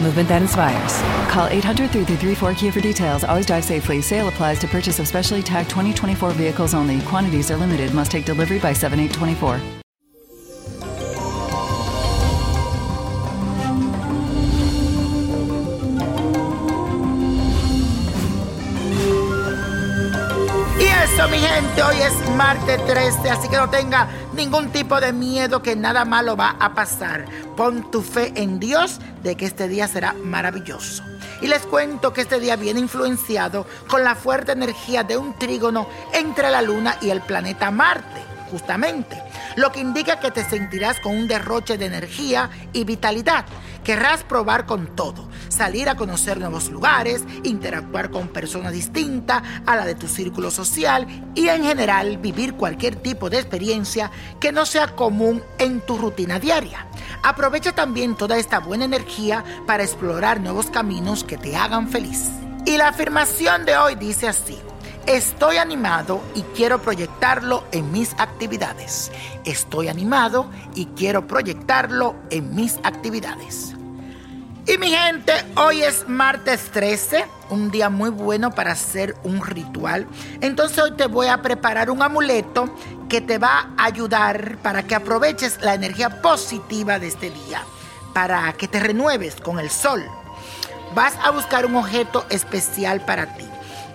movement that inspires. Call 800 334 Kia for details. Always drive safely. Sale applies to purchase of specially tagged 2024 vehicles only. Quantities are limited. Must take delivery by 7824. Y eso, mi gente, hoy es martes 13, así que no tenga ningún tipo de miedo que nada malo va a pasar. Pon tu fe en Dios de que este día será maravilloso. Y les cuento que este día viene influenciado con la fuerte energía de un trígono entre la luna y el planeta Marte, justamente. Lo que indica que te sentirás con un derroche de energía y vitalidad. Querrás probar con todo, salir a conocer nuevos lugares, interactuar con personas distintas a la de tu círculo social y en general vivir cualquier tipo de experiencia que no sea común en tu rutina diaria. Aprovecha también toda esta buena energía para explorar nuevos caminos que te hagan feliz. Y la afirmación de hoy dice así. Estoy animado y quiero proyectarlo en mis actividades. Estoy animado y quiero proyectarlo en mis actividades. Y mi gente, hoy es martes 13, un día muy bueno para hacer un ritual. Entonces hoy te voy a preparar un amuleto que te va a ayudar para que aproveches la energía positiva de este día, para que te renueves con el sol. Vas a buscar un objeto especial para ti,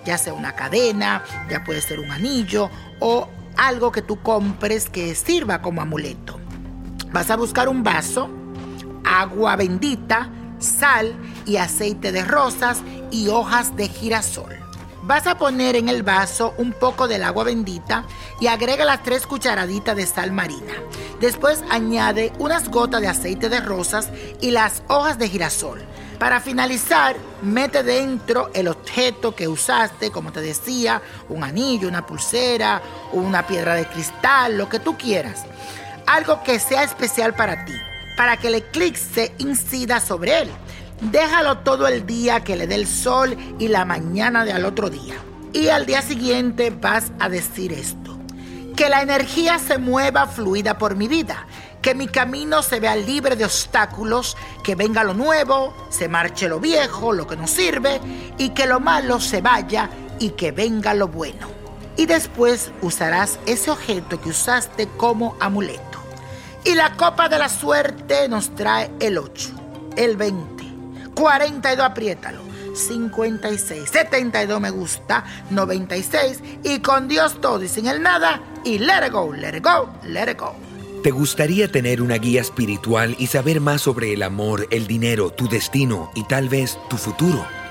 ya sea una cadena, ya puede ser un anillo o algo que tú compres que sirva como amuleto. Vas a buscar un vaso, agua bendita, sal y aceite de rosas y hojas de girasol. Vas a poner en el vaso un poco del agua bendita y agrega las tres cucharaditas de sal marina. Después añade unas gotas de aceite de rosas y las hojas de girasol. Para finalizar, mete dentro el objeto que usaste, como te decía, un anillo, una pulsera, una piedra de cristal, lo que tú quieras. Algo que sea especial para ti, para que el eclipse incida sobre él. Déjalo todo el día que le dé el sol y la mañana de al otro día. Y al día siguiente vas a decir esto. Que la energía se mueva fluida por mi vida. Que mi camino se vea libre de obstáculos. Que venga lo nuevo, se marche lo viejo, lo que no sirve. Y que lo malo se vaya y que venga lo bueno. Y después usarás ese objeto que usaste como amuleto. Y la copa de la suerte nos trae el 8, el 20, 42, apriétalo, 56, 72 me gusta, 96 y con Dios todo y sin el nada y let it go, let it go, let it go. ¿Te gustaría tener una guía espiritual y saber más sobre el amor, el dinero, tu destino y tal vez tu futuro?